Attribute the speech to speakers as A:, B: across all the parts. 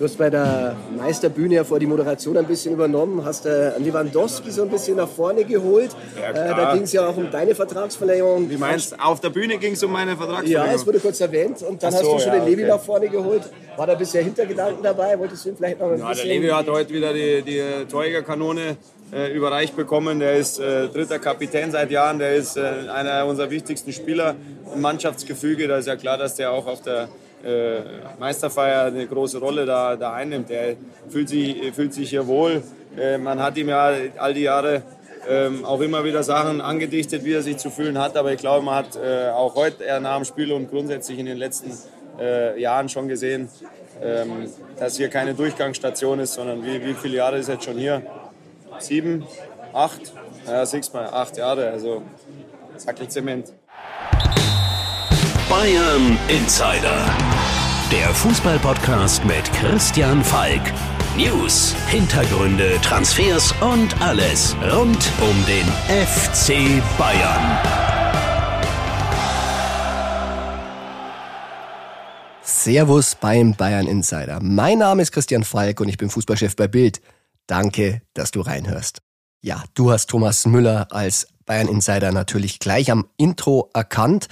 A: Du hast bei der Meisterbühne ja vor die Moderation ein bisschen übernommen, hast äh, Lewandowski so ein bisschen nach vorne geholt. Ja, äh, da ging es ja auch um deine Vertragsverlängerung.
B: Wie meinst du, auf der Bühne ging es um meine Vertragsverlängerung?
A: Ja, es wurde kurz erwähnt. Und dann so, hast du schon ja, den Levi okay. nach vorne geholt. War da bisher Hintergedanken dabei? Wolltest du ihn vielleicht noch ein
B: ja,
A: bisschen...
B: Der Levi hat heute wieder die, die Torjägerkanone äh, überreicht bekommen. Der ist äh, dritter Kapitän seit Jahren. Der ist äh, einer unserer wichtigsten Spieler im Mannschaftsgefüge. Da ist ja klar, dass der auch auf der äh, Meisterfeier eine große Rolle da, da einnimmt. Er fühlt sich, fühlt sich hier wohl. Äh, man hat ihm ja all die Jahre ähm, auch immer wieder Sachen angedichtet, wie er sich zu fühlen hat. Aber ich glaube, man hat äh, auch heute eher nach dem Spiel und grundsätzlich in den letzten äh, Jahren schon gesehen, ähm, dass hier keine Durchgangsstation ist, sondern wie, wie viele Jahre ist er jetzt schon hier? Sieben, acht? Ja, sechs mal acht Jahre. Also Sackel Zement.
C: Bayern Insider. Der Fußballpodcast mit Christian Falk. News, Hintergründe, Transfers und alles rund um den FC Bayern.
D: Servus beim Bayern Insider. Mein Name ist Christian Falk und ich bin Fußballchef bei Bild. Danke, dass du reinhörst. Ja, du hast Thomas Müller als Bayern Insider natürlich gleich am Intro erkannt.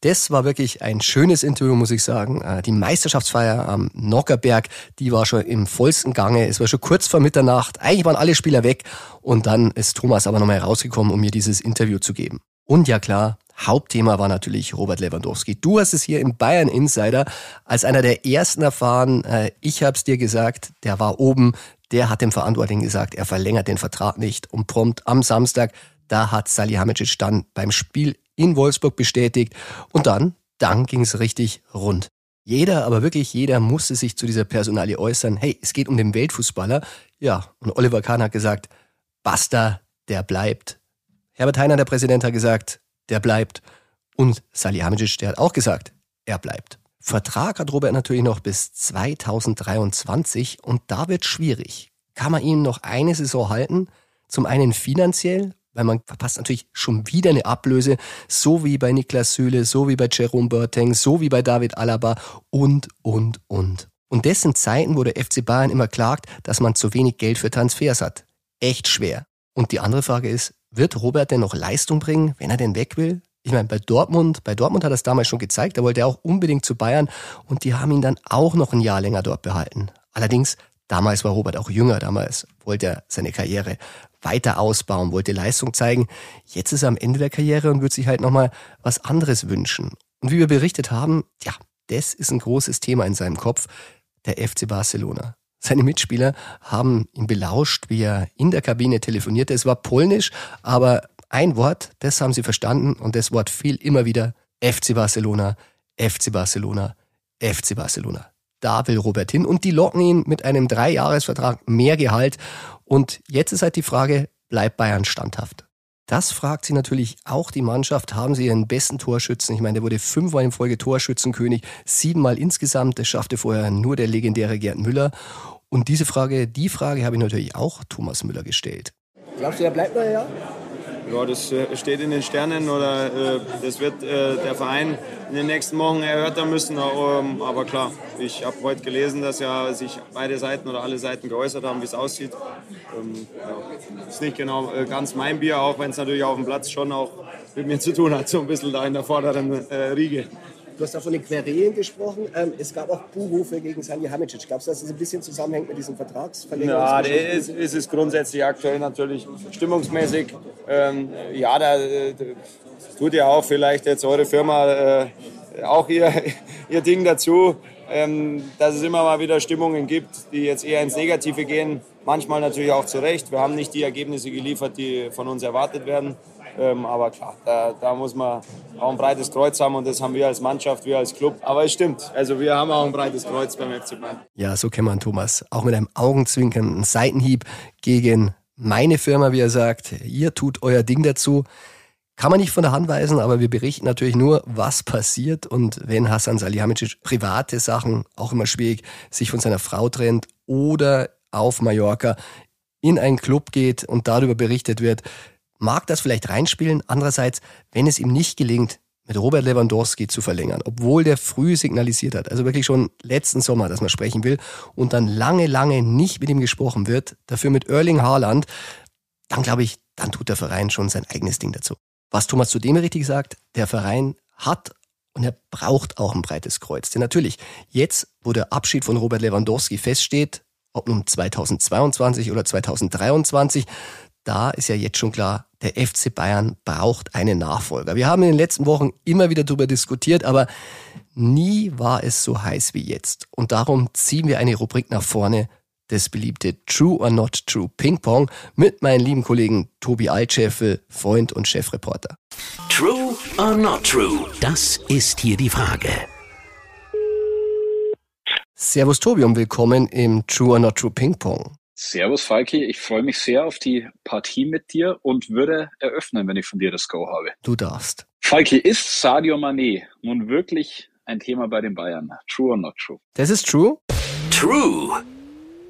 D: Das war wirklich ein schönes Interview, muss ich sagen. Äh, die Meisterschaftsfeier am Nockerberg, die war schon im vollsten Gange. Es war schon kurz vor Mitternacht. Eigentlich waren alle Spieler weg. Und dann ist Thomas aber nochmal rausgekommen, um mir dieses Interview zu geben. Und ja klar, Hauptthema war natürlich Robert Lewandowski. Du hast es hier im Bayern Insider als einer der ersten erfahren. Äh, ich hab's dir gesagt, der war oben, der hat dem Verantwortlichen gesagt, er verlängert den Vertrag nicht. Und prompt am Samstag, da hat Salihamidzic dann beim Spiel in Wolfsburg bestätigt. Und dann, dann ging es richtig rund. Jeder, aber wirklich jeder musste sich zu dieser Personalie äußern. Hey, es geht um den Weltfußballer. Ja, und Oliver Kahn hat gesagt, Basta, der bleibt. Herbert Heiner, der Präsident, hat gesagt, der bleibt. Und Salihamidzic, der hat auch gesagt, er bleibt. Vertrag hat Robert natürlich noch bis 2023 und da wird schwierig. Kann man ihn noch eine Saison halten? Zum einen finanziell weil man verpasst natürlich schon wieder eine Ablöse, so wie bei Niklas Süle, so wie bei Jerome Boateng, so wie bei David Alaba und, und, und. Und das sind Zeiten, wo der FC Bayern immer klagt, dass man zu wenig Geld für Transfers hat. Echt schwer. Und die andere Frage ist, wird Robert denn noch Leistung bringen, wenn er denn weg will? Ich meine, bei Dortmund, bei Dortmund hat er es damals schon gezeigt, da wollte er auch unbedingt zu Bayern und die haben ihn dann auch noch ein Jahr länger dort behalten. Allerdings, damals war Robert auch jünger, damals wollte er seine Karriere weiter ausbauen, wollte Leistung zeigen. Jetzt ist er am Ende der Karriere und wird sich halt nochmal was anderes wünschen. Und wie wir berichtet haben, ja, das ist ein großes Thema in seinem Kopf, der FC Barcelona. Seine Mitspieler haben ihn belauscht, wie er in der Kabine telefonierte. Es war polnisch, aber ein Wort, das haben sie verstanden und das Wort fiel immer wieder FC Barcelona, FC Barcelona, FC Barcelona. Da will Robert hin und die locken ihn mit einem Dreijahresvertrag mehr Gehalt und jetzt ist halt die Frage, bleibt Bayern standhaft? Das fragt sie natürlich auch die Mannschaft. Haben sie ihren besten Torschützen? Ich meine, der wurde fünfmal in Folge Torschützenkönig, siebenmal insgesamt. Das schaffte vorher nur der legendäre Gerd Müller. Und diese Frage, die Frage habe ich natürlich auch Thomas Müller gestellt.
A: Glaubst du, er bleibt ein Jahr?
B: Ja, das äh, steht in den Sternen oder äh, das wird äh, der Verein in den nächsten Wochen erörtern müssen. Ähm, aber klar, ich habe heute gelesen, dass ja sich beide Seiten oder alle Seiten geäußert haben, wie es aussieht. Ähm, ja, ist nicht genau äh, ganz mein Bier, auch wenn es natürlich auf dem Platz schon auch mit mir zu tun hat, so ein bisschen da in der vorderen äh, Riege.
A: Du hast da von den Querelen gesprochen. Ähm, es gab auch Buhrufe gegen Salihamidzic. Glaubst du, dass das ein bisschen zusammenhängt mit diesem Vertragsverlängerung?
B: Ja, das ist, es grundsätzlich aktuell natürlich stimmungsmäßig. Ähm, ja, da, da tut ja auch vielleicht jetzt eure Firma äh, auch ihr, ihr Ding dazu, ähm, dass es immer mal wieder Stimmungen gibt, die jetzt eher ins Negative gehen. Manchmal natürlich auch zu Recht. Wir haben nicht die Ergebnisse geliefert, die von uns erwartet werden. Ähm, aber klar, da, da, muss man auch ein breites Kreuz haben und das haben wir als Mannschaft, wir als Club. Aber es stimmt, also wir haben auch ein breites Kreuz beim FC Bayern.
D: Ja, so kennt man Thomas. Auch mit einem augenzwinkernden Seitenhieb gegen meine Firma, wie er sagt. Ihr tut euer Ding dazu. Kann man nicht von der Hand weisen, aber wir berichten natürlich nur, was passiert. Und wenn Hassan Salihamidzic private Sachen, auch immer schwierig, sich von seiner Frau trennt oder auf Mallorca in einen Club geht und darüber berichtet wird, mag das vielleicht reinspielen. Andererseits, wenn es ihm nicht gelingt, mit Robert Lewandowski zu verlängern, obwohl der früh signalisiert hat, also wirklich schon letzten Sommer, dass man sprechen will und dann lange, lange nicht mit ihm gesprochen wird, dafür mit Erling Haaland, dann glaube ich, dann tut der Verein schon sein eigenes Ding dazu. Was Thomas zudem richtig sagt, der Verein hat und er braucht auch ein breites Kreuz. Denn natürlich, jetzt, wo der Abschied von Robert Lewandowski feststeht, ob nun 2022 oder 2023, da ist ja jetzt schon klar, der FC Bayern braucht einen Nachfolger. Wir haben in den letzten Wochen immer wieder darüber diskutiert, aber nie war es so heiß wie jetzt. Und darum ziehen wir eine Rubrik nach vorne, das beliebte True or Not True Ping Pong mit meinen lieben Kollegen Tobi Altscheffel, Freund und Chefreporter.
C: True or Not True? Das ist hier die Frage.
D: Servus Tobi und willkommen im True or Not True Ping Pong.
E: Servus Falki, ich freue mich sehr auf die Partie mit dir und würde eröffnen, wenn ich von dir das Go habe.
D: Du darfst.
E: Falki, ist Sadio Mané nun wirklich ein Thema bei den Bayern? True or not true?
D: Das ist true.
C: True.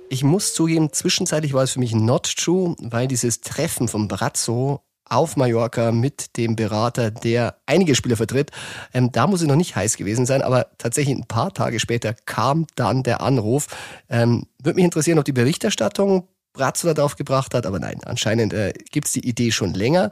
D: Ich muss zugeben, zwischenzeitlich war es für mich not true, weil dieses Treffen von Brazzo auf Mallorca mit dem Berater, der einige Spieler vertritt. Ähm, da muss es noch nicht heiß gewesen sein, aber tatsächlich ein paar Tage später kam dann der Anruf. Ähm, Würde mich interessieren, ob die Berichterstattung Brazzo darauf gebracht hat, aber nein, anscheinend äh, gibt es die Idee schon länger.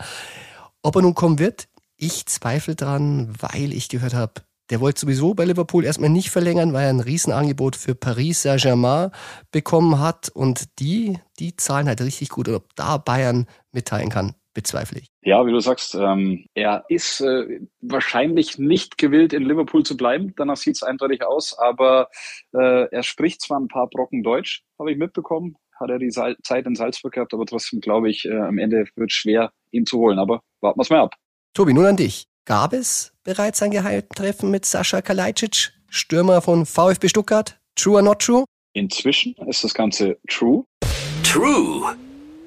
D: Ob er nun kommen wird, ich zweifle dran, weil ich gehört habe, der wollte sowieso bei Liverpool erstmal nicht verlängern, weil er ein Riesenangebot für Paris Saint-Germain bekommen hat und die, die zahlen halt richtig gut. Und ob da Bayern mitteilen kann, bezweifle ich.
E: Ja, wie du sagst, ähm, er ist äh, wahrscheinlich nicht gewillt, in Liverpool zu bleiben. Danach sieht es eindeutig aus, aber äh, er spricht zwar ein paar Brocken Deutsch, habe ich mitbekommen. Hat er die Sal Zeit in Salzburg gehabt, aber trotzdem glaube ich, äh, am Ende wird es schwer, ihn zu holen. Aber warten wir es mal ab.
D: Tobi, nun an dich. Gab es bereits ein Geheimtreffen mit Sascha Kalajdzic, Stürmer von VfB Stuttgart? True or not true?
E: Inzwischen ist das Ganze true.
C: True.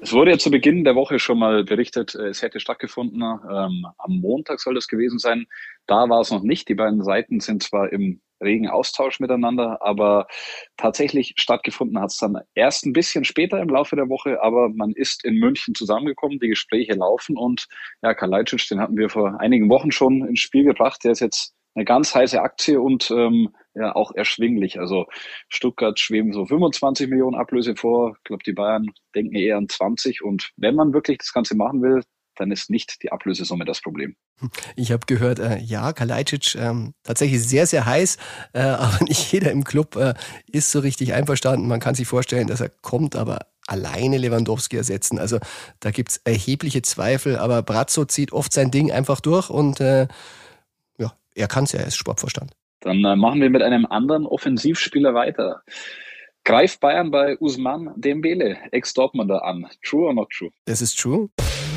E: Es wurde ja zu Beginn der Woche schon mal berichtet, äh, es hätte stattgefunden. Ähm, am Montag soll das gewesen sein. Da war es noch nicht. Die beiden Seiten sind zwar im regen Austausch miteinander, aber tatsächlich stattgefunden hat es dann erst ein bisschen später im Laufe der Woche, aber man ist in München zusammengekommen, die Gespräche laufen und ja, Kalajdzic, den hatten wir vor einigen Wochen schon ins Spiel gebracht. Der ist jetzt eine ganz heiße Aktie und ähm, ja auch erschwinglich. Also Stuttgart schweben so 25 Millionen Ablöse vor. Ich glaube, die Bayern denken eher an 20. Und wenn man wirklich das Ganze machen will, dann ist nicht die Ablösesumme das Problem.
D: Ich habe gehört, äh, ja, Kalajdzic ähm, tatsächlich sehr, sehr heiß, äh, aber nicht jeder im Club äh, ist so richtig einverstanden. Man kann sich vorstellen, dass er kommt, aber alleine Lewandowski ersetzen. Also da gibt's erhebliche Zweifel, aber Brazzo zieht oft sein Ding einfach durch und äh, ja, er kann es ja, er ist Sportverstand.
E: Dann äh, machen wir mit einem anderen Offensivspieler weiter. Greift Bayern bei Usman Dembele, Ex-Dortmunder, an. True or not true?
D: Das ist true.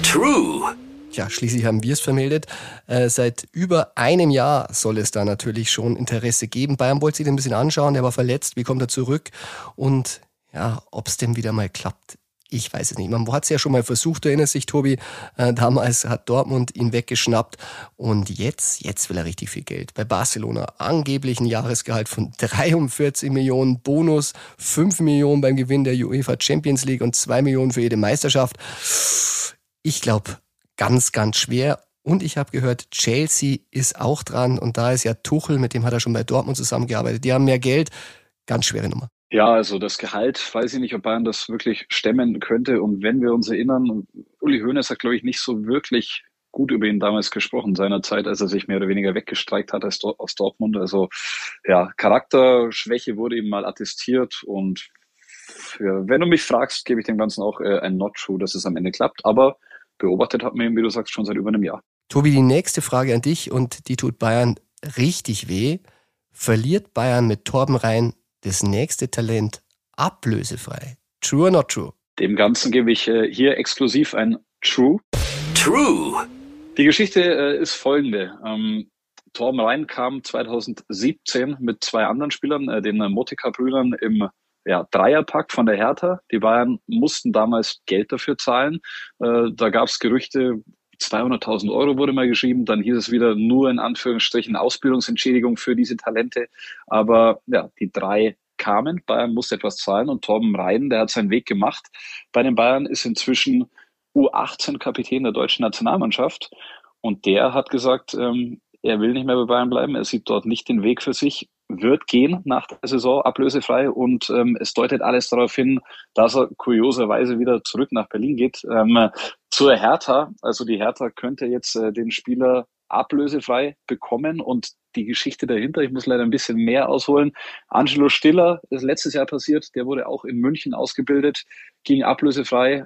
C: True.
D: Ja, schließlich haben wir es vermeldet. Äh, seit über einem Jahr soll es da natürlich schon Interesse geben. Bayern wollte sich den ein bisschen anschauen, der war verletzt, wie kommt er zurück? Und ja, ob es denn wieder mal klappt, ich weiß es nicht. Man hat es ja schon mal versucht, du erinnerst dich, Tobi. Äh, damals hat Dortmund ihn weggeschnappt und jetzt, jetzt will er richtig viel Geld. Bei Barcelona angeblich ein Jahresgehalt von 43 Millionen, Bonus 5 Millionen beim Gewinn der UEFA Champions League und 2 Millionen für jede Meisterschaft. Ich glaube, ganz, ganz schwer. Und ich habe gehört, Chelsea ist auch dran und da ist ja Tuchel, mit dem hat er schon bei Dortmund zusammengearbeitet. Die haben mehr Geld. Ganz schwere Nummer.
E: Ja, also das Gehalt, weiß ich nicht, ob Bayern das wirklich stemmen könnte. Und wenn wir uns erinnern, Uli Hoeneß hat, glaube ich, nicht so wirklich gut über ihn damals gesprochen, seinerzeit, als er sich mehr oder weniger weggestreikt hat aus Dortmund. Also ja, Charakterschwäche wurde ihm mal attestiert und für, wenn du mich fragst, gebe ich dem Ganzen auch äh, ein Not True, dass es am Ende klappt. Aber beobachtet hat man ihn, wie du sagst, schon seit über einem Jahr.
D: Tobi, die nächste Frage an dich und die tut Bayern richtig weh. Verliert Bayern mit Torben Rhein das nächste Talent ablösefrei. True or not true?
E: Dem Ganzen gebe ich äh, hier exklusiv ein True.
C: True.
E: Die Geschichte äh, ist folgende. Ähm, Torben Rhein kam 2017 mit zwei anderen Spielern, äh, den Motika-Brüdern, im ja, Dreierpack von der Hertha. Die Bayern mussten damals Geld dafür zahlen. Äh, da gab es Gerüchte, 200.000 Euro wurde mal geschrieben. Dann hieß es wieder nur in Anführungsstrichen Ausbildungsentschädigung für diese Talente. Aber ja, die drei kamen. Bayern musste etwas zahlen und Torben Rhein, der hat seinen Weg gemacht. Bei den Bayern ist inzwischen U18-Kapitän der deutschen Nationalmannschaft. Und der hat gesagt, ähm, er will nicht mehr bei Bayern bleiben, er sieht dort nicht den Weg für sich, wird gehen nach der Saison ablösefrei und ähm, es deutet alles darauf hin, dass er kurioserweise wieder zurück nach Berlin geht. Ähm, zur Hertha, also die Hertha könnte jetzt äh, den Spieler ablösefrei bekommen und die Geschichte dahinter, ich muss leider ein bisschen mehr ausholen. Angelo Stiller, ist letztes Jahr passiert, der wurde auch in München ausgebildet, ging ablösefrei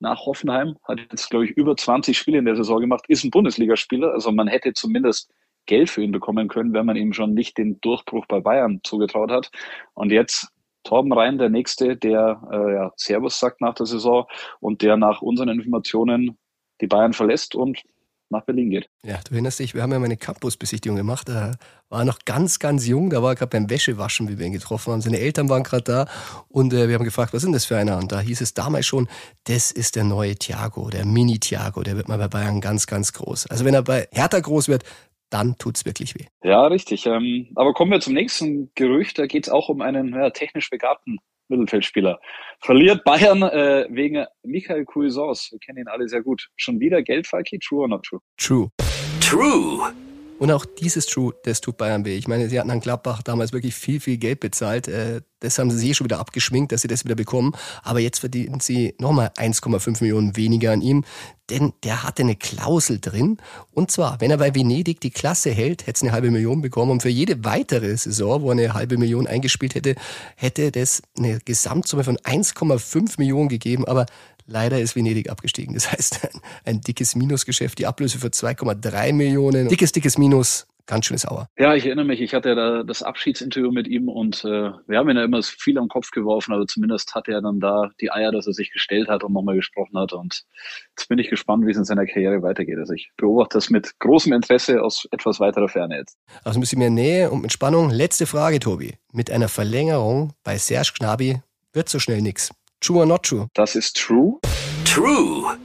E: nach Hoffenheim, hat jetzt, glaube ich, über 20 Spiele in der Saison gemacht, ist ein Bundesligaspieler. Also man hätte zumindest Geld für ihn bekommen können, wenn man ihm schon nicht den Durchbruch bei Bayern zugetraut hat. Und jetzt Torben Rhein, der Nächste, der äh, ja, Servus sagt nach der Saison und der nach unseren Informationen die Bayern verlässt und nach Berlin geht.
D: Ja, du erinnerst dich, wir haben ja mal eine Campus-Besichtigung gemacht. Da war noch ganz, ganz jung. Da war er gerade beim Wäschewaschen, wie wir ihn getroffen haben. Seine Eltern waren gerade da und äh, wir haben gefragt, was denn das für einer? Und da hieß es damals schon, das ist der neue Thiago, der Mini-Thiago. Der wird mal bei Bayern ganz, ganz groß. Also wenn er bei Hertha groß wird, dann tut es wirklich weh.
E: Ja, richtig. Ähm, aber kommen wir zum nächsten Gerücht. Da geht es auch um einen ja, technisch begabten Mittelfeldspieler. Verliert Bayern äh, wegen Michael Cuisance. Wir kennen ihn alle sehr gut. Schon wieder Geld, Falki? True or not true?
D: True.
C: True.
D: Und auch dieses True, das tut Bayern weh. Ich meine, sie hatten an Gladbach damals wirklich viel, viel Geld bezahlt. Äh, das haben sie eh schon wieder abgeschminkt, dass sie das wieder bekommen. Aber jetzt verdienen sie nochmal 1,5 Millionen weniger an ihm. Denn der hatte eine Klausel drin. Und zwar, wenn er bei Venedig die Klasse hält, hätte es eine halbe Million bekommen. Und für jede weitere Saison, wo er eine halbe Million eingespielt hätte, hätte das eine Gesamtsumme von 1,5 Millionen gegeben. Aber Leider ist Venedig abgestiegen. Das heißt, ein, ein dickes Minusgeschäft, die Ablöse für 2,3 Millionen. Dickes, dickes Minus. Ganz schön sauer.
E: Ja, ich erinnere mich, ich hatte da das Abschiedsinterview mit ihm und äh, wir haben ihn ja immer viel am Kopf geworfen, aber zumindest hatte er dann da die Eier, dass er sich gestellt hat und nochmal gesprochen hat. Und jetzt bin ich gespannt, wie es in seiner Karriere weitergeht. Also ich beobachte das mit großem Interesse aus etwas weiterer Ferne jetzt.
D: Also ein bisschen mehr Nähe und mit Spannung. Letzte Frage, Tobi. Mit einer Verlängerung bei Serge Gnabry wird so schnell nichts. True or not true?
E: Das ist true.
C: True.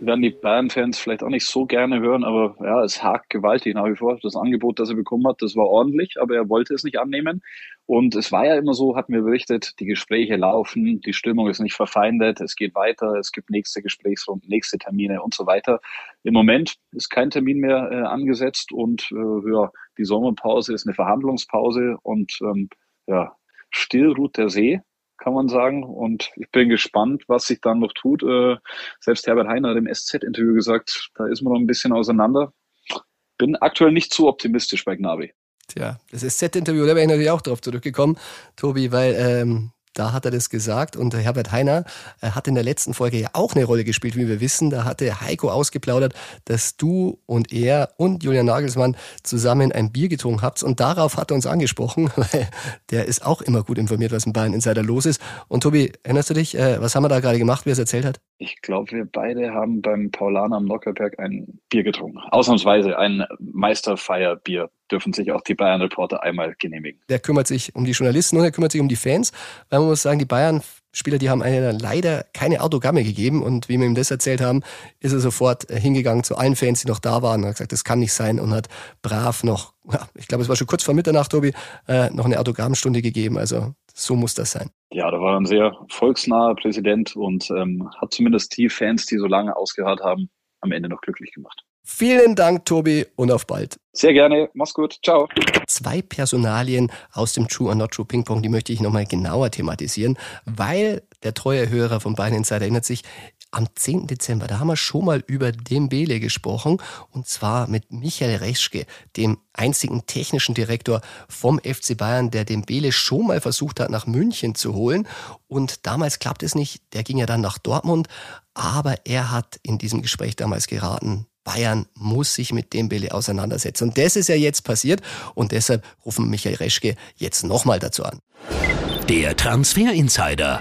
E: Werden die Bayern-Fans vielleicht auch nicht so gerne hören, aber ja, es hakt gewaltig nach wie vor. Das Angebot, das er bekommen hat, das war ordentlich, aber er wollte es nicht annehmen. Und es war ja immer so, hatten wir berichtet, die Gespräche laufen, die Stimmung ist nicht verfeindet, es geht weiter, es gibt nächste Gesprächsrunden, nächste Termine und so weiter. Im Moment ist kein Termin mehr äh, angesetzt und äh, ja, die Sommerpause ist eine Verhandlungspause und ähm, ja, still ruht der See kann man sagen. Und ich bin gespannt, was sich dann noch tut. Äh, selbst Herbert Heiner hat im SZ-Interview gesagt, da ist man noch ein bisschen auseinander. Bin aktuell nicht zu optimistisch bei Gnabry.
D: Tja, das SZ-Interview, da wäre ich natürlich auch drauf zurückgekommen, Tobi, weil ähm, da hat er das gesagt und Herbert Heiner äh, hat in der letzten Folge ja auch eine Rolle gespielt, wie wir wissen. Da hatte Heiko ausgeplaudert, dass du und er und Julian Nagelsmann zusammen ein Bier getrunken habt und darauf hat er uns angesprochen, weil der ist auch immer gut informiert, was im Bayern Insider los ist. Und Tobi, erinnerst du dich, äh, was haben wir da gerade gemacht, wie er es erzählt hat?
E: Ich glaube, wir beide haben beim Paulaner am Nockerberg ein Bier getrunken. Ausnahmsweise ein Meisterfeierbier dürfen sich auch die Bayern-Reporter einmal genehmigen.
D: Der kümmert sich um die Journalisten und er kümmert sich um die Fans, weil man muss sagen, die Bayern-Spieler, die haben einem leider keine Autogramme gegeben und wie wir ihm das erzählt haben, ist er sofort hingegangen zu allen Fans, die noch da waren und hat gesagt, das kann nicht sein und hat brav noch, ja, ich glaube, es war schon kurz vor Mitternacht, Tobi, äh, noch eine Autogrammstunde gegeben. Also so muss das sein.
E: Ja, da war ein sehr volksnaher Präsident und ähm, hat zumindest die Fans, die so lange ausgehört haben, am Ende noch glücklich gemacht.
D: Vielen Dank, Tobi, und auf bald.
E: Sehr gerne. Mach's gut. Ciao.
D: Zwei Personalien aus dem True or Not True Ping Pong, die möchte ich nochmal genauer thematisieren, weil der treue Hörer von Bayern Insider erinnert sich, am 10. Dezember, da haben wir schon mal über Dembele gesprochen und zwar mit Michael Reschke, dem einzigen technischen Direktor vom FC Bayern, der Dembele schon mal versucht hat, nach München zu holen und damals klappt es nicht, der ging ja dann nach Dortmund, aber er hat in diesem Gespräch damals geraten, Bayern muss sich mit Dembele auseinandersetzen. Und das ist ja jetzt passiert und deshalb rufen Michael Reschke jetzt nochmal dazu an.
C: Der Transfer Insider.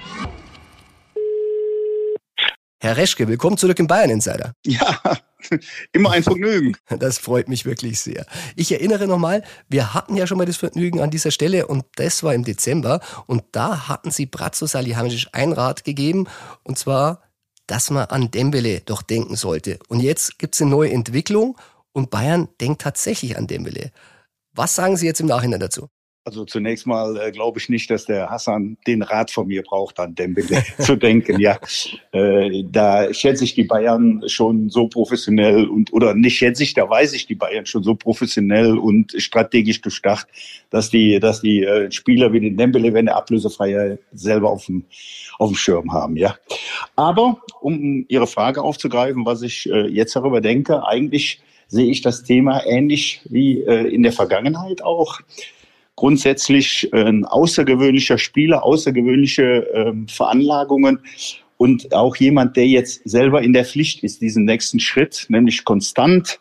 D: Herr Reschke, willkommen zurück im Bayern Insider.
F: Ja, immer ein Vergnügen.
D: Das freut mich wirklich sehr. Ich erinnere nochmal, wir hatten ja schon mal das Vergnügen an dieser Stelle und das war im Dezember und da hatten Sie Bratzo Salihamidzic ein Rat gegeben und zwar dass man an Dembele doch denken sollte. Und jetzt gibt es eine neue Entwicklung und Bayern denkt tatsächlich an Dembele. Was sagen Sie jetzt im Nachhinein dazu?
F: Also zunächst mal äh, glaube ich nicht, dass der Hassan den Rat von mir braucht, an Dembele zu denken. Ja, äh, da schätze ich die Bayern schon so professionell und oder nicht schätze ich, da weiß ich die Bayern schon so professionell und strategisch durchdacht, dass die, dass die äh, Spieler wie den Dembele, wenn er ablösefrei selber auf dem auf dem Schirm haben. Ja, aber um Ihre Frage aufzugreifen, was ich äh, jetzt darüber denke, eigentlich sehe ich das Thema ähnlich wie äh, in der Vergangenheit auch grundsätzlich ein außergewöhnlicher Spieler, außergewöhnliche ähm, Veranlagungen und auch jemand, der jetzt selber in der Pflicht ist, diesen nächsten Schritt, nämlich konstant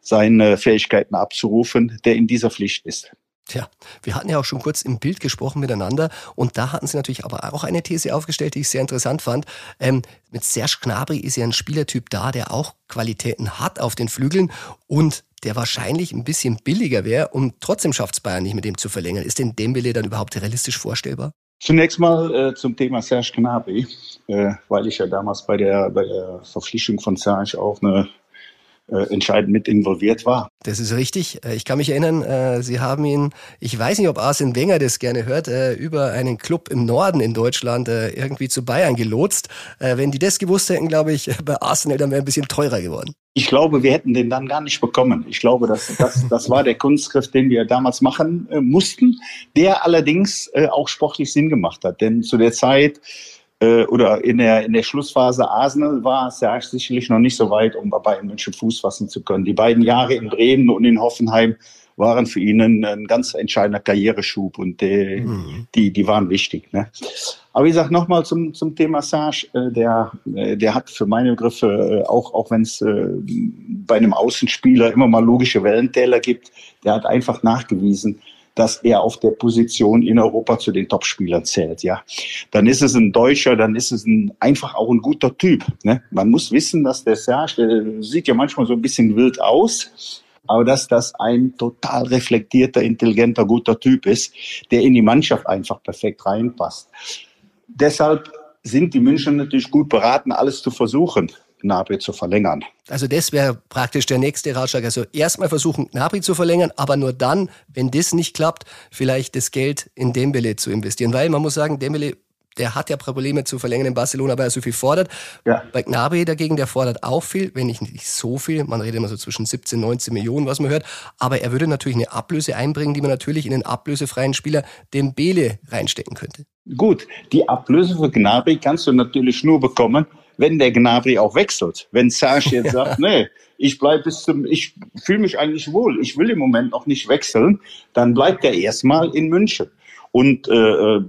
F: seine Fähigkeiten abzurufen, der in dieser Pflicht ist.
D: Tja, wir hatten ja auch schon kurz im Bild gesprochen miteinander und da hatten Sie natürlich aber auch eine These aufgestellt, die ich sehr interessant fand. Ähm, mit Serge Gnabry ist ja ein Spielertyp da, der auch Qualitäten hat auf den Flügeln und der wahrscheinlich ein bisschen billiger wäre und trotzdem schafft es Bayern nicht mit dem zu verlängern. Ist denn Dembele dann überhaupt realistisch vorstellbar?
F: Zunächst mal äh, zum Thema Serge Gnabry, äh, weil ich ja damals bei der, bei der Verpflichtung von Serge auch eine äh, entscheidend mit involviert war.
D: Das ist richtig. Äh, ich kann mich erinnern, äh, Sie haben ihn, ich weiß nicht, ob Arsene Wenger das gerne hört, über einen Club im Norden in Deutschland irgendwie zu Bayern gelotst. Wenn die das gewusst hätten, glaube ich, bei Arsenal dann wäre ein bisschen teurer geworden.
F: Ich glaube, wir hätten den dann gar nicht bekommen. Ich glaube, das, das, das war der Kunstgriff, den wir damals machen äh, mussten, der allerdings äh, auch sportlich Sinn gemacht hat. Denn zu der Zeit äh, oder in der, in der Schlussphase Arsenal war Serge sicherlich noch nicht so weit, um bei Bayern München Fuß fassen zu können. Die beiden Jahre in Bremen und in Hoffenheim waren für ihn ein, ein ganz entscheidender Karriereschub und die, mhm. die, die waren wichtig. Ne? Aber wie gesagt, nochmal zum, zum Thema Serge, äh, der, äh, der hat für meine Begriffe, äh, auch, auch wenn es äh, bei einem Außenspieler immer mal logische Wellentäler gibt, der hat einfach nachgewiesen, dass er auf der Position in Europa zu den Topspielern zählt. Ja, dann ist es ein Deutscher, dann ist es ein, einfach auch ein guter Typ. Ne? Man muss wissen, dass der Serge, der sieht ja manchmal so ein bisschen wild aus, aber dass das ein total reflektierter, intelligenter, guter Typ ist, der in die Mannschaft einfach perfekt reinpasst. Deshalb sind die München natürlich gut beraten, alles zu versuchen. Gnabry zu verlängern.
D: Also das wäre praktisch der nächste Ratschlag. Also erstmal versuchen, Gnabry zu verlängern, aber nur dann, wenn das nicht klappt, vielleicht das Geld in Dembele zu investieren. Weil man muss sagen, Dembele der hat ja Probleme zu verlängern in Barcelona, weil er so viel fordert. Ja. Bei Gnabry dagegen, der fordert auch viel, wenn nicht, nicht so viel. Man redet immer so zwischen 17, 19 Millionen, was man hört. Aber er würde natürlich eine Ablöse einbringen, die man natürlich in den ablösefreien Spieler den Bele reinstecken könnte.
F: Gut, die Ablöse für Gnabry kannst du natürlich nur bekommen, wenn der Gnabry auch wechselt. Wenn Serge jetzt sagt, nee, ich bleibe bis zum, ich fühle mich eigentlich wohl, ich will im Moment noch nicht wechseln, dann bleibt er erstmal in München. Und äh, äh,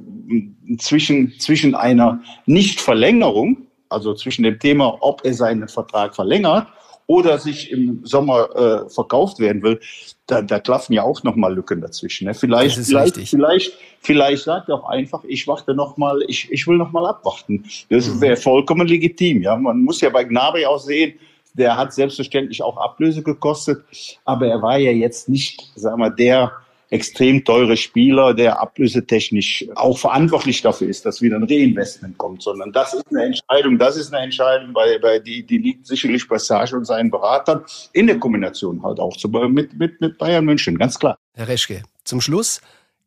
F: zwischen, zwischen einer Nichtverlängerung, also zwischen dem Thema, ob er seinen Vertrag verlängert oder sich im Sommer äh, verkauft werden will, da, da klaffen ja auch nochmal Lücken dazwischen. Ne? Vielleicht, vielleicht, vielleicht, vielleicht sagt er auch einfach, ich warte nochmal, ich, ich will nochmal abwarten. Das mhm. wäre vollkommen legitim. Ja, man muss ja bei Gnabry auch sehen, der hat selbstverständlich auch Ablöse gekostet, aber er war ja jetzt nicht, sagen wir, der extrem teure Spieler, der ablösetechnisch auch verantwortlich dafür ist, dass wieder ein Reinvestment kommt, sondern das ist eine Entscheidung, das ist eine Entscheidung, bei, bei die, die liegt sicherlich bei Sage und seinen Beratern in der Kombination halt auch zu, mit, mit, mit Bayern München, ganz klar.
D: Herr Reschke, zum Schluss,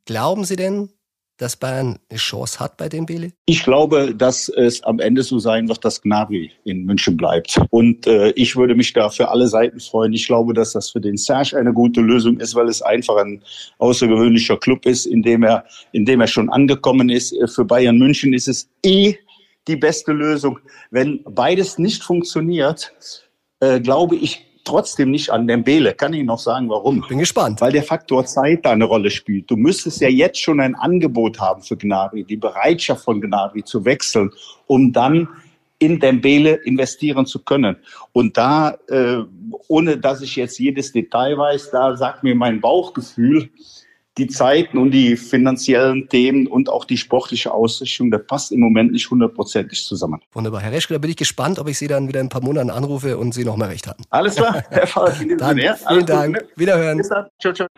D: glauben Sie denn, dass Bayern eine Chance hat bei dem Bele?
F: Ich glaube, dass es am Ende so sein wird, dass Gnabry in München bleibt. Und äh, ich würde mich da für alle Seiten freuen. Ich glaube, dass das für den Serge eine gute Lösung ist, weil es einfach ein außergewöhnlicher Club ist, in dem er, in dem er schon angekommen ist. Für Bayern München ist es eh die beste Lösung. Wenn beides nicht funktioniert, äh, glaube ich, trotzdem nicht an Dembele. Kann ich noch sagen, warum?
D: Bin gespannt.
F: Weil der Faktor Zeit da eine Rolle spielt. Du müsstest ja jetzt schon ein Angebot haben für Gnabry, die Bereitschaft von Gnabry zu wechseln, um dann in Dembele investieren zu können. Und da, äh, ohne dass ich jetzt jedes Detail weiß, da sagt mir mein Bauchgefühl, die Zeiten und die finanziellen Themen und auch die sportliche Ausrichtung, das passt im Moment nicht hundertprozentig zusammen.
D: Wunderbar. Herr Reschke, da bin ich gespannt, ob ich Sie dann wieder in ein paar Monaten anrufe und Sie noch mal recht hatten.
F: Alles klar, Herr
D: Sinne, vielen Dank. Gut, ne? Wiederhören. Bis dann. Ciao, ciao.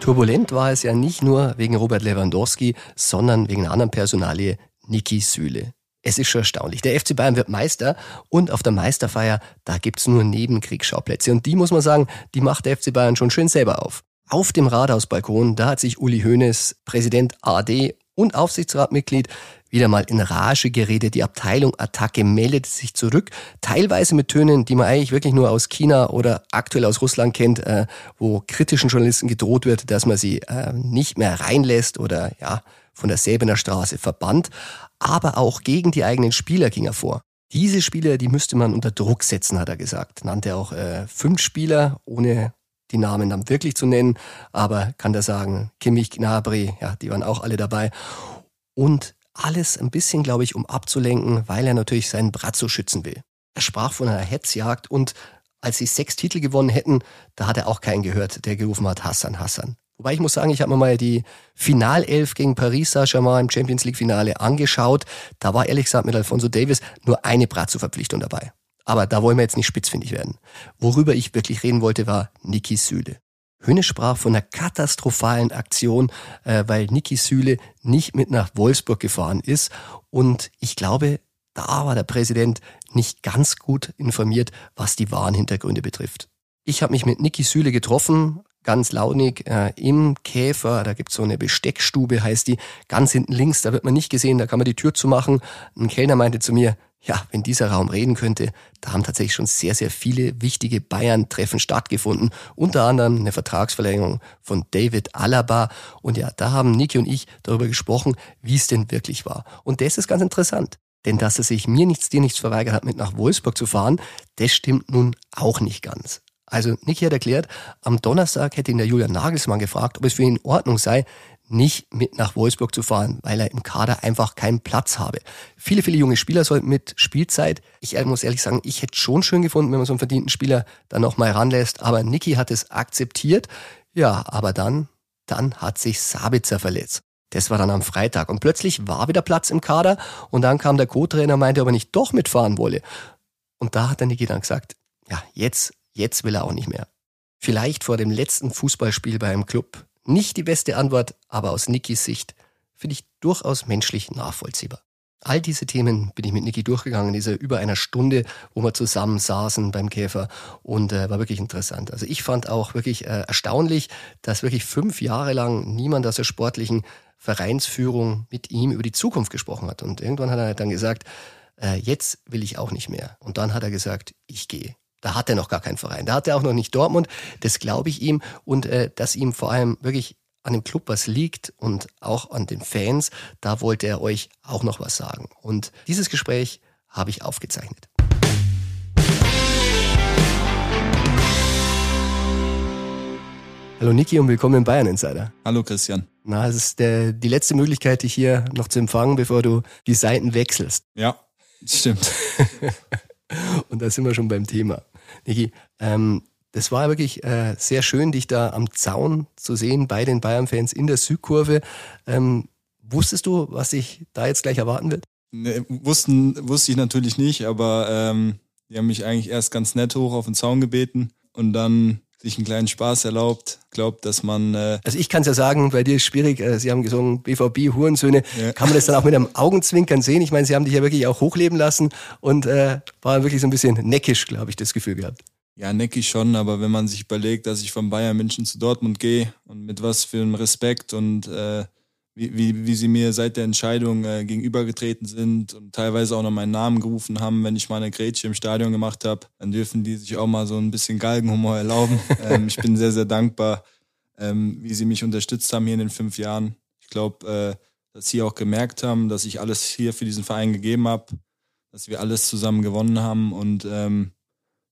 D: Turbulent war es ja nicht nur wegen Robert Lewandowski, sondern wegen einer anderen Personalie, Niki Süle. Es ist schon erstaunlich. Der FC Bayern wird Meister und auf der Meisterfeier, da gibt's nur Nebenkriegsschauplätze. Und die muss man sagen, die macht der FC Bayern schon schön selber auf. Auf dem Rathausbalkon, da hat sich Uli Hoeneß, Präsident AD und Aufsichtsratmitglied, wieder mal in Rage geredet. Die Abteilung Attacke meldet sich zurück, teilweise mit Tönen, die man eigentlich wirklich nur aus China oder aktuell aus Russland kennt, äh, wo kritischen Journalisten gedroht wird, dass man sie äh, nicht mehr reinlässt oder ja von der Säbener Straße verbannt. Aber auch gegen die eigenen Spieler ging er vor. Diese Spieler, die müsste man unter Druck setzen, hat er gesagt. Nannte auch äh, fünf Spieler, ohne die Namen dann wirklich zu nennen, aber kann da sagen, Kimmich, Gnabry, ja, die waren auch alle dabei. Und alles ein bisschen, glaube ich, um abzulenken, weil er natürlich seinen Brazzo schützen will. Er sprach von einer Hetzjagd und als sie sechs Titel gewonnen hätten, da hat er auch keinen gehört, der gerufen hat, Hassan, Hassan. Wobei ich muss sagen, ich habe mir mal die Finalelf gegen Paris Saint-Germain im Champions League Finale angeschaut. Da war ehrlich gesagt mit Alfonso Davis nur eine Brazzo-Verpflichtung dabei. Aber da wollen wir jetzt nicht spitzfindig werden. Worüber ich wirklich reden wollte, war Niki Süle. Höne sprach von einer katastrophalen Aktion, äh, weil Niki Süle nicht mit nach Wolfsburg gefahren ist. Und ich glaube, da war der Präsident nicht ganz gut informiert, was die wahren Hintergründe betrifft. Ich habe mich mit Niki Süle getroffen, ganz launig, äh, im Käfer, da gibt's so eine Besteckstube, heißt die, ganz hinten links, da wird man nicht gesehen, da kann man die Tür zumachen. Ein Kellner meinte zu mir, ja, wenn dieser Raum reden könnte, da haben tatsächlich schon sehr, sehr viele wichtige Bayern-Treffen stattgefunden. Unter anderem eine Vertragsverlängerung von David Alaba. Und ja, da haben Niki und ich darüber gesprochen, wie es denn wirklich war. Und das ist ganz interessant. Denn dass er sich mir nichts, dir nichts verweigert hat, mit nach Wolfsburg zu fahren, das stimmt nun auch nicht ganz. Also Niki hat erklärt, am Donnerstag hätte ihn der Julian Nagelsmann gefragt, ob es für ihn in Ordnung sei, nicht mit nach Wolfsburg zu fahren, weil er im Kader einfach keinen Platz habe. Viele, viele junge Spieler sollten mit Spielzeit. Ich muss ehrlich sagen, ich hätte schon schön gefunden, wenn man so einen verdienten Spieler dann noch mal ranlässt. Aber Niki hat es akzeptiert. Ja, aber dann, dann hat sich Sabitzer verletzt. Das war dann am Freitag. Und plötzlich war wieder Platz im Kader. Und dann kam der Co-Trainer, meinte, ob er nicht doch mitfahren wolle. Und da hat der Niki dann gesagt, ja, jetzt, jetzt will er auch nicht mehr. Vielleicht vor dem letzten Fußballspiel beim Club nicht die beste Antwort, aber aus Nikis Sicht finde ich durchaus menschlich nachvollziehbar. All diese Themen bin ich mit Niki durchgegangen, diese über einer Stunde, wo wir zusammen saßen beim Käfer und äh, war wirklich interessant. Also ich fand auch wirklich äh, erstaunlich, dass wirklich fünf Jahre lang niemand aus der sportlichen Vereinsführung mit ihm über die Zukunft gesprochen hat. Und irgendwann hat er dann gesagt, äh, jetzt will ich auch nicht mehr. Und dann hat er gesagt, ich gehe. Da hat er noch gar keinen Verein. Da hat er auch noch nicht Dortmund. Das glaube ich ihm. Und äh, dass ihm vor allem wirklich an dem Club was liegt und auch an den Fans, da wollte er euch auch noch was sagen. Und dieses Gespräch habe ich aufgezeichnet. Hallo Niki und willkommen im Bayern Insider.
G: Hallo Christian.
D: Na, es ist der, die letzte Möglichkeit, dich hier noch zu empfangen, bevor du die Seiten wechselst.
G: Ja, stimmt.
D: und da sind wir schon beim Thema. Niki, ähm, das war wirklich äh, sehr schön, dich da am Zaun zu sehen bei den Bayern-Fans in der Südkurve. Ähm, wusstest du, was sich da jetzt gleich erwarten wird?
G: Ne, wussten, wusste ich natürlich nicht, aber ähm, die haben mich eigentlich erst ganz nett hoch auf den Zaun gebeten und dann sich einen kleinen Spaß erlaubt, glaubt, dass man. Äh
D: also ich kann es ja sagen, bei dir ist schwierig. Äh, Sie haben gesungen BVB Hurensöhne. Ja. Kann man das dann auch mit einem Augenzwinkern sehen? Ich meine, Sie haben dich ja wirklich auch hochleben lassen und äh, war wirklich so ein bisschen neckisch, glaube ich, das Gefühl gehabt.
G: Ja, neckisch schon, aber wenn man sich überlegt, dass ich von Bayern München zu Dortmund gehe und mit was für einem Respekt und äh, wie, wie, wie sie mir seit der Entscheidung äh, gegenübergetreten sind und teilweise auch noch meinen Namen gerufen haben, wenn ich mal eine Grätsche im Stadion gemacht habe, dann dürfen die sich auch mal so ein bisschen Galgenhumor erlauben. ähm, ich bin sehr, sehr dankbar, ähm, wie sie mich unterstützt haben hier in den fünf Jahren. Ich glaube, äh, dass sie auch gemerkt haben, dass ich alles hier für diesen Verein gegeben habe, dass wir alles zusammen gewonnen haben und ähm,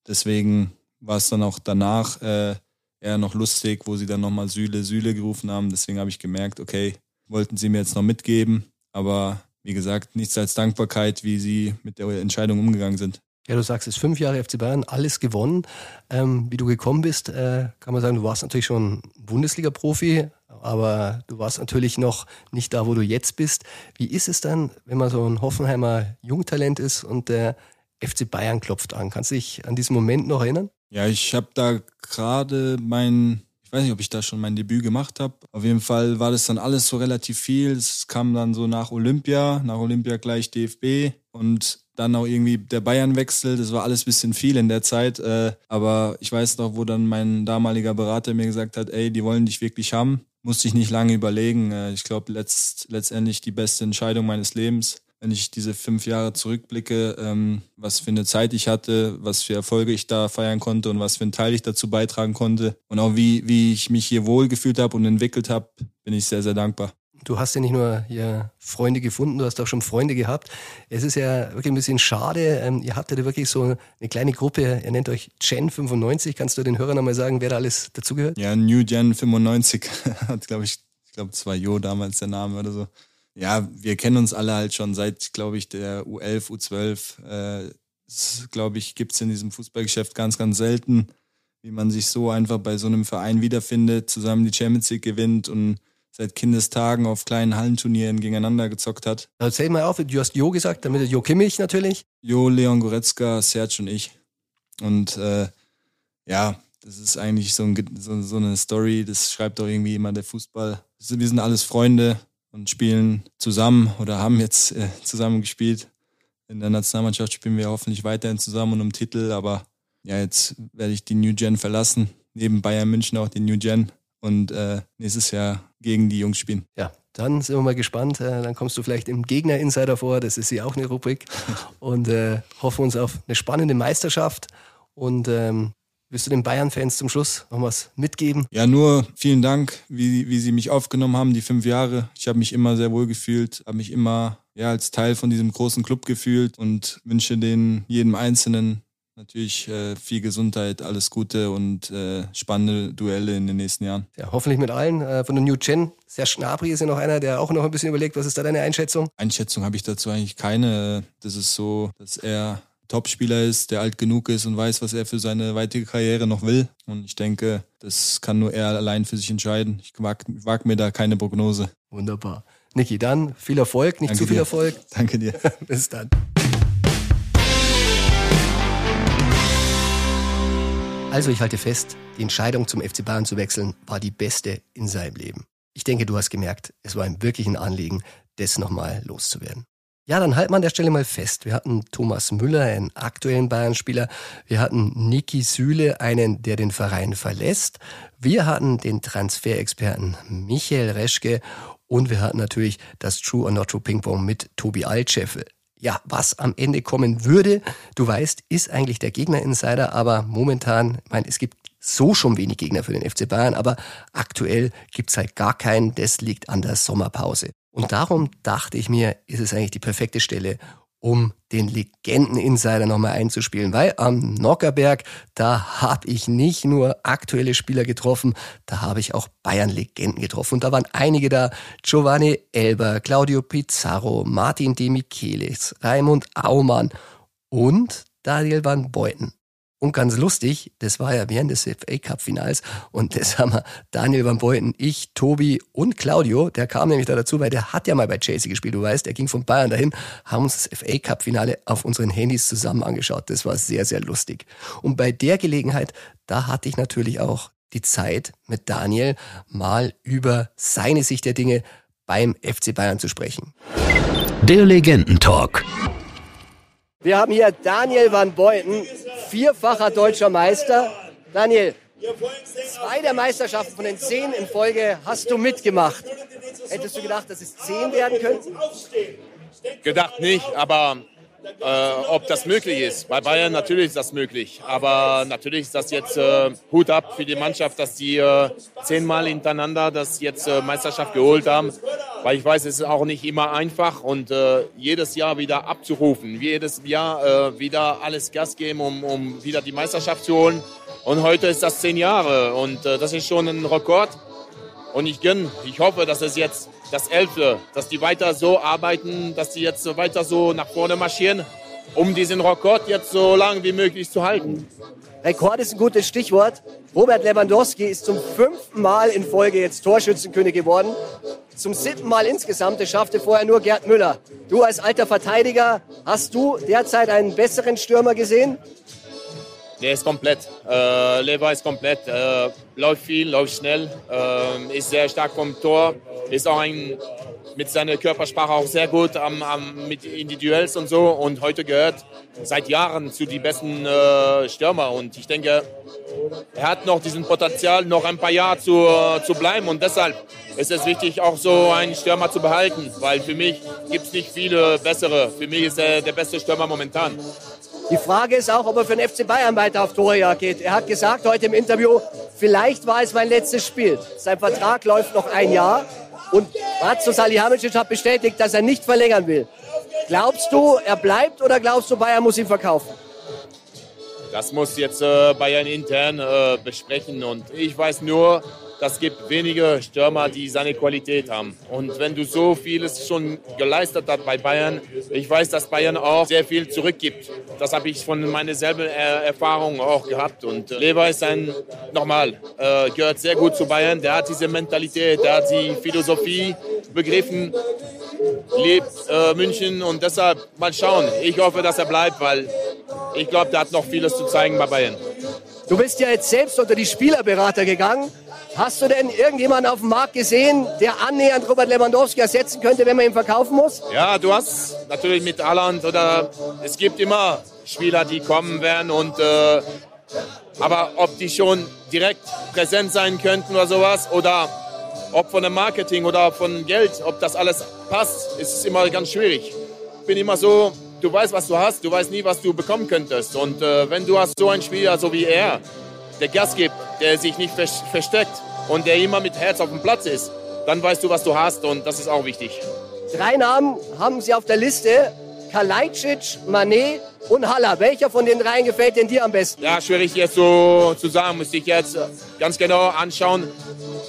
G: deswegen war es dann auch danach äh, eher noch lustig, wo sie dann nochmal Sühle, Sühle gerufen haben. Deswegen habe ich gemerkt, okay, wollten sie mir jetzt noch mitgeben. Aber wie gesagt, nichts als Dankbarkeit, wie sie mit der Entscheidung umgegangen sind.
D: Ja, du sagst es, fünf Jahre FC Bayern, alles gewonnen. Ähm, wie du gekommen bist, äh, kann man sagen, du warst natürlich schon Bundesliga-Profi, aber du warst natürlich noch nicht da, wo du jetzt bist. Wie ist es dann, wenn man so ein Hoffenheimer Jungtalent ist und der FC Bayern klopft an? Kannst du dich an diesen Moment noch erinnern?
G: Ja, ich habe da gerade mein ich weiß nicht, ob ich da schon mein Debüt gemacht habe. Auf jeden Fall war das dann alles so relativ viel. Es kam dann so nach Olympia, nach Olympia gleich DFB. und dann auch irgendwie der Bayernwechsel, das war alles bisschen viel in der Zeit. Äh, aber ich weiß noch, wo dann mein damaliger Berater mir gesagt hat, ey, die wollen dich wirklich haben. Musste ich nicht lange überlegen. Äh, ich glaube, letzt, letztendlich die beste Entscheidung meines Lebens. Wenn ich diese fünf Jahre zurückblicke, ähm, was für eine Zeit ich hatte, was für Erfolge ich da feiern konnte und was für einen Teil ich dazu beitragen konnte und auch wie, wie ich mich hier wohlgefühlt habe und entwickelt habe, bin ich sehr, sehr dankbar.
D: Du hast ja nicht nur hier Freunde gefunden, du hast auch schon Freunde gehabt. Es ist ja wirklich ein bisschen schade. Ähm, ihr habt ja wirklich so eine kleine Gruppe, ihr nennt euch Gen 95. Kannst du den Hörern nochmal sagen, wer da alles dazugehört?
G: Ja, New Gen 95 hat, glaube ich, ich glaube, es war Jo damals der Name oder so. Ja, wir kennen uns alle halt schon seit, glaube ich, der U11, U12. Äh, glaube ich, gibt es in diesem Fußballgeschäft ganz, ganz selten, wie man sich so einfach bei so einem Verein wiederfindet, zusammen die Champions League gewinnt und seit Kindestagen auf kleinen Hallenturnieren gegeneinander gezockt hat.
D: Erzähl mal auf, du hast Jo gesagt, damit Jo Kimmich natürlich.
G: Jo, Leon Goretzka, Serge und ich. Und äh, ja, das ist eigentlich so, ein, so, so, eine Story, das schreibt doch irgendwie immer der Fußball. Wir sind alles Freunde und spielen zusammen oder haben jetzt äh, zusammen gespielt. In der Nationalmannschaft spielen wir hoffentlich weiterhin zusammen und um Titel, aber ja, jetzt werde ich die New Gen verlassen. Neben Bayern München auch die New Gen und äh, nächstes Jahr gegen die Jungs spielen.
D: Ja, dann sind wir mal gespannt. Äh, dann kommst du vielleicht im Gegner-Insider vor, das ist ja auch eine Rubrik. und äh, hoffen uns auf eine spannende Meisterschaft. Und ähm, Willst du den Bayern-Fans zum Schluss noch was mitgeben?
G: Ja, nur vielen Dank, wie, wie sie mich aufgenommen haben, die fünf Jahre. Ich habe mich immer sehr wohl gefühlt, habe mich immer ja, als Teil von diesem großen Club gefühlt und wünsche den jedem Einzelnen natürlich äh, viel Gesundheit, alles Gute und äh, spannende Duelle in den nächsten Jahren.
D: Ja, hoffentlich mit allen. Äh, von der New Gen, sehr Schnabri ist ja noch einer, der auch noch ein bisschen überlegt. Was ist da deine Einschätzung?
G: Einschätzung habe ich dazu eigentlich keine. Das ist so, dass er Topspieler ist, der alt genug ist und weiß, was er für seine weitere Karriere noch will. Und ich denke, das kann nur er allein für sich entscheiden. Ich wage wag mir da keine Prognose.
D: Wunderbar. Niki, dann viel Erfolg, nicht Danke zu viel dir. Erfolg.
G: Danke dir.
D: Bis dann. Also ich halte fest, die Entscheidung zum FC Bayern zu wechseln war die beste in seinem Leben. Ich denke, du hast gemerkt, es war ihm wirklich ein Anliegen, das nochmal loszuwerden. Ja, dann halten wir an der Stelle mal fest. Wir hatten Thomas Müller, einen aktuellen Bayern-Spieler. Wir hatten Niki Süle, einen, der den Verein verlässt. Wir hatten den Transferexperten Michael Reschke und wir hatten natürlich das True or Not True Ping Pong mit Tobi Altscheffel ja, was am Ende kommen würde. Du weißt, ist eigentlich der Gegner-Insider, aber momentan, ich meine, es gibt so schon wenig Gegner für den FC Bayern, aber aktuell gibt's halt gar keinen. Das liegt an der Sommerpause. Und darum dachte ich mir, ist es eigentlich die perfekte Stelle, um den Legenden-Insider nochmal einzuspielen, weil am Nockerberg, da habe ich nicht nur aktuelle Spieler getroffen, da habe ich auch Bayern-Legenden getroffen. Und da waren einige da, Giovanni Elber, Claudio Pizarro, Martin De Michelis, Raimund Aumann und Daniel van Beuten. Und ganz lustig, das war ja während des FA Cup Finals und das haben wir Daniel Van Beuten, ich, Tobi und Claudio, der kam nämlich da dazu, weil der hat ja mal bei Chelsea gespielt, du weißt, der ging von Bayern dahin, haben uns das FA Cup Finale auf unseren Handys zusammen angeschaut. Das war sehr, sehr lustig. Und bei der Gelegenheit, da hatte ich natürlich auch die Zeit, mit Daniel mal über seine Sicht der Dinge beim FC Bayern zu sprechen.
C: Der Legendentalk.
A: Wir haben hier Daniel van Beuten, vierfacher deutscher Meister. Daniel, zwei der Meisterschaften von den zehn in Folge hast du mitgemacht. Hättest du gedacht, dass es zehn werden könnten?
H: Gedacht nicht, aber äh, ob das möglich ist. Bei Bayern natürlich ist das möglich. Aber natürlich ist das jetzt äh, Hut ab für die Mannschaft, dass die äh, zehnmal hintereinander das jetzt äh, Meisterschaft geholt haben. Weil ich weiß, es ist auch nicht immer einfach und äh, jedes Jahr wieder abzurufen. Jedes Jahr äh, wieder alles Gas geben, um, um wieder die Meisterschaft zu holen. Und heute ist das zehn Jahre und das ist schon ein Rekord. Und ich gönne, ich hoffe, dass es jetzt das Elfte, dass die weiter so arbeiten, dass die jetzt weiter so nach vorne marschieren, um diesen Rekord jetzt so lange wie möglich zu halten.
A: Rekord ist ein gutes Stichwort. Robert Lewandowski ist zum fünften Mal in Folge jetzt Torschützenkönig geworden. Zum siebten Mal insgesamt. Das schaffte vorher nur Gerd Müller. Du als alter Verteidiger, hast du derzeit einen besseren Stürmer gesehen?
H: Der ist komplett. Äh, Lever ist komplett. Äh, läuft viel, läuft schnell, äh, ist sehr stark vom Tor. Ist auch ein mit seiner Körpersprache auch sehr gut am, am, mit in die Duells und so. Und heute gehört seit Jahren zu den besten äh, Stürmer. Und ich denke, er hat noch diesen Potenzial, noch ein paar Jahre zu, zu bleiben. Und deshalb ist es wichtig, auch so einen Stürmer zu behalten. Weil für mich gibt es nicht viele bessere. Für mich ist er der beste Stürmer momentan.
A: Die Frage ist auch, ob er für den FC Bayern weiter auf Torjagd geht. Er hat gesagt heute im Interview, vielleicht war es mein letztes Spiel. Sein Vertrag läuft noch ein Jahr. Und Ratzo Salihamidzic hat bestätigt, dass er nicht verlängern will. Glaubst du, er bleibt oder glaubst du, Bayern muss ihn verkaufen?
H: Das muss jetzt äh, Bayern intern äh, besprechen. Und ich weiß nur, das gibt wenige Stürmer, die seine Qualität haben. Und wenn du so vieles schon geleistet hast bei Bayern, ich weiß, dass Bayern auch sehr viel zurückgibt. Das habe ich von meiner selben Erfahrung auch gehabt. Und Lever ist ein, nochmal, äh, gehört sehr gut zu Bayern. Der hat diese Mentalität, der hat die Philosophie begriffen, lebt äh, München und deshalb mal schauen. Ich hoffe, dass er bleibt, weil ich glaube, der hat noch vieles zu zeigen bei Bayern.
A: Du bist ja jetzt selbst unter die Spielerberater gegangen. Hast du denn irgendjemanden auf dem Markt gesehen, der annähernd Robert Lewandowski ersetzen könnte, wenn man ihn verkaufen muss?
H: Ja, du hast natürlich mit Haaland oder es gibt immer Spieler, die kommen werden und äh, aber ob die schon direkt präsent sein könnten oder sowas oder ob von dem Marketing oder von Geld, ob das alles passt, ist immer ganz schwierig. Ich bin immer so, du weißt, was du hast, du weißt nie, was du bekommen könntest. Und äh, wenn du hast so einen Spieler, so wie er, der Gas gibt, der sich nicht versteckt und der immer mit Herz auf dem Platz ist, dann weißt du, was du hast und das ist auch wichtig.
A: Drei Namen haben Sie auf der Liste. Kalajdzic, Manet und Haller. Welcher von den dreien gefällt denn dir am besten?
H: Ja, schwierig jetzt so zu sagen. Müsste ich jetzt ganz genau anschauen,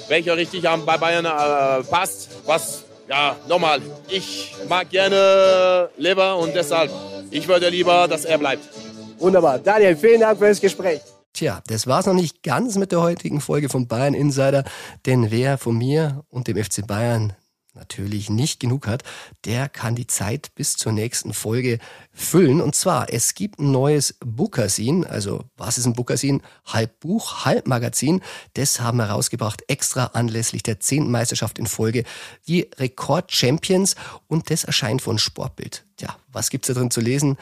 H: welcher richtig bei Bayern äh, passt. Was, ja, nochmal, ich mag gerne Lever und deshalb, ich würde lieber, dass er bleibt.
A: Wunderbar. Daniel, vielen Dank für das Gespräch.
D: Tja, das war's noch nicht ganz mit der heutigen Folge von Bayern Insider, denn wer von mir und dem FC Bayern natürlich nicht genug hat, der kann die Zeit bis zur nächsten Folge füllen. Und zwar, es gibt ein neues Bookersin. Also, was ist ein Bookersin? Halb Buch, halb Magazin. Das haben wir rausgebracht, extra anlässlich der zehnten Meisterschaft in Folge. Die Rekord-Champions. Und das erscheint von Sportbild. Tja, was gibt's da drin zu lesen?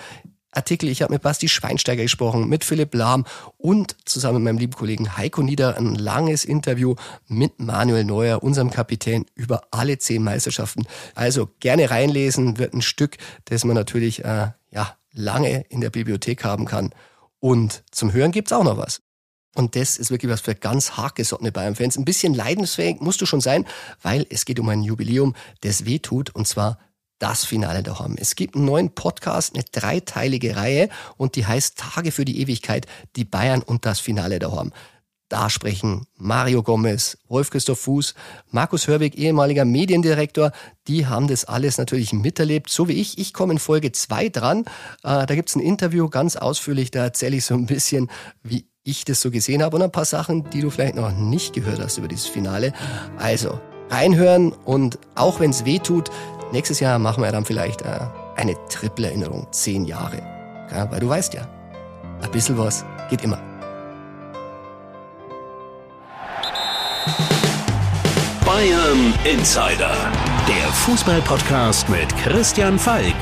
D: Artikel. Ich habe mit Basti Schweinsteiger gesprochen, mit Philipp Lahm und zusammen mit meinem lieben Kollegen Heiko Nieder ein langes Interview mit Manuel Neuer, unserem Kapitän, über alle zehn Meisterschaften. Also gerne reinlesen, wird ein Stück, das man natürlich äh, ja, lange in der Bibliothek haben kann. Und zum Hören gibt's auch noch was. Und das ist wirklich was für ganz hartgesottene Bayern-Fans. Ein bisschen leidensfähig musst du schon sein, weil es geht um ein Jubiläum, das weh tut, und zwar das Finale daheim. Es gibt einen neuen Podcast, eine dreiteilige Reihe und die heißt Tage für die Ewigkeit, die Bayern und das Finale daheim. Da sprechen Mario Gomez, Wolf-Christoph Fuß, Markus Hörwig, ehemaliger Mediendirektor. Die haben das alles natürlich miterlebt, so wie ich. Ich komme in Folge zwei dran. Äh, da gibt's ein Interview ganz ausführlich. Da erzähle ich so ein bisschen, wie ich das so gesehen habe und ein paar Sachen, die du vielleicht noch nicht gehört hast über dieses Finale. Also reinhören und auch wenn es weh tut, Nächstes Jahr machen wir dann vielleicht äh, eine Triple-Erinnerung, zehn Jahre. Ja, weil du weißt ja, ein bisschen was geht immer.
C: Bayern Insider, der Fußball-Podcast mit Christian Falk.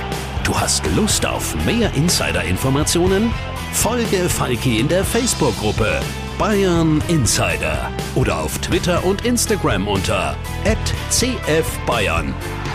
C: Du hast Lust auf mehr Insider-Informationen? Folge Falki in der Facebook-Gruppe Bayern Insider oder auf Twitter und Instagram unter @cfbayern.